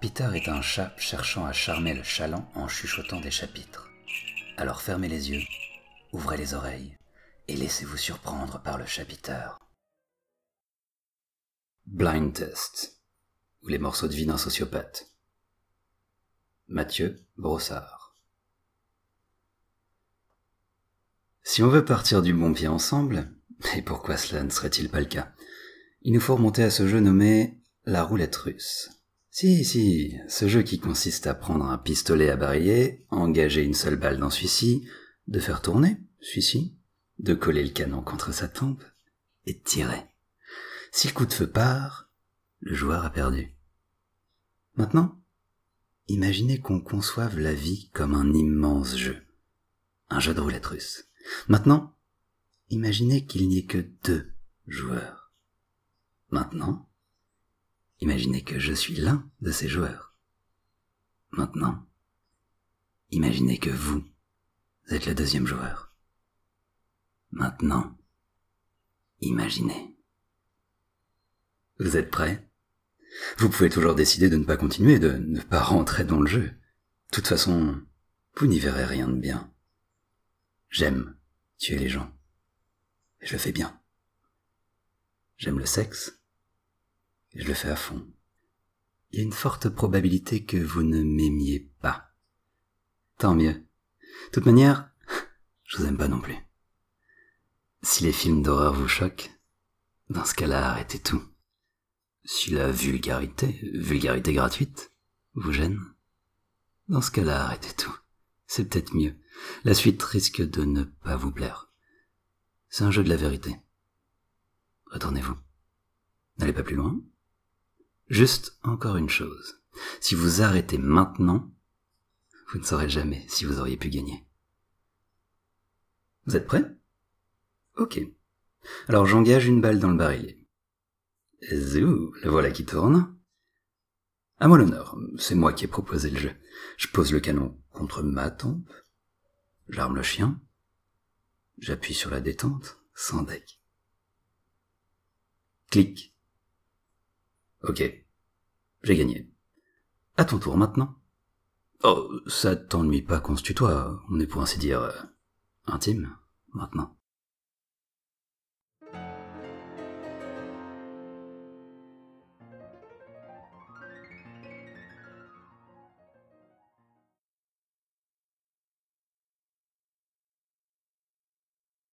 Peter est un chat cherchant à charmer le chaland en chuchotant des chapitres. Alors fermez les yeux, ouvrez les oreilles et laissez-vous surprendre par le chapiteur. Blind Test, ou les morceaux de vie d'un sociopathe. Mathieu Brossard. Si on veut partir du bon pied ensemble, et pourquoi cela ne serait-il pas le cas, il nous faut remonter à ce jeu nommé la roulette russe. Si, si, ce jeu qui consiste à prendre un pistolet à barillet, engager une seule balle dans celui-ci, de faire tourner celui-ci, de coller le canon contre sa tempe, et tirer. Si le coup de feu part, le joueur a perdu. Maintenant, imaginez qu'on conçoive la vie comme un immense jeu. Un jeu de roulette russe. Maintenant, imaginez qu'il n'y ait que deux joueurs. Maintenant, imaginez que je suis l'un de ces joueurs. Maintenant, imaginez que vous êtes le deuxième joueur. Maintenant, imaginez. Vous êtes prêts? Vous pouvez toujours décider de ne pas continuer, de ne pas rentrer dans le jeu. De toute façon, vous n'y verrez rien de bien. J'aime tuer les gens. Et je le fais bien. J'aime le sexe. Et je le fais à fond. Il y a une forte probabilité que vous ne m'aimiez pas. Tant mieux. Toute manière, je vous aime pas non plus. Si les films d'horreur vous choquent, dans ce cas-là, arrêtez tout. Si la vulgarité, vulgarité gratuite, vous gêne, dans ce cas-là, arrêtez tout. C'est peut-être mieux. La suite risque de ne pas vous plaire. C'est un jeu de la vérité. Retournez-vous. N'allez pas plus loin. Juste encore une chose. Si vous arrêtez maintenant, vous ne saurez jamais si vous auriez pu gagner. Vous êtes prêts? Ok. Alors j'engage une balle dans le barillet. Zou, le voilà qui tourne. À moi l'honneur, c'est moi qui ai proposé le jeu. Je pose le canon contre ma tempe, j'arme le chien, j'appuie sur la détente, sans deck. Clic. Ok. J'ai gagné. À ton tour maintenant. Oh, ça t'ennuie pas qu'on se tutoie, on est pour ainsi dire euh, intime maintenant.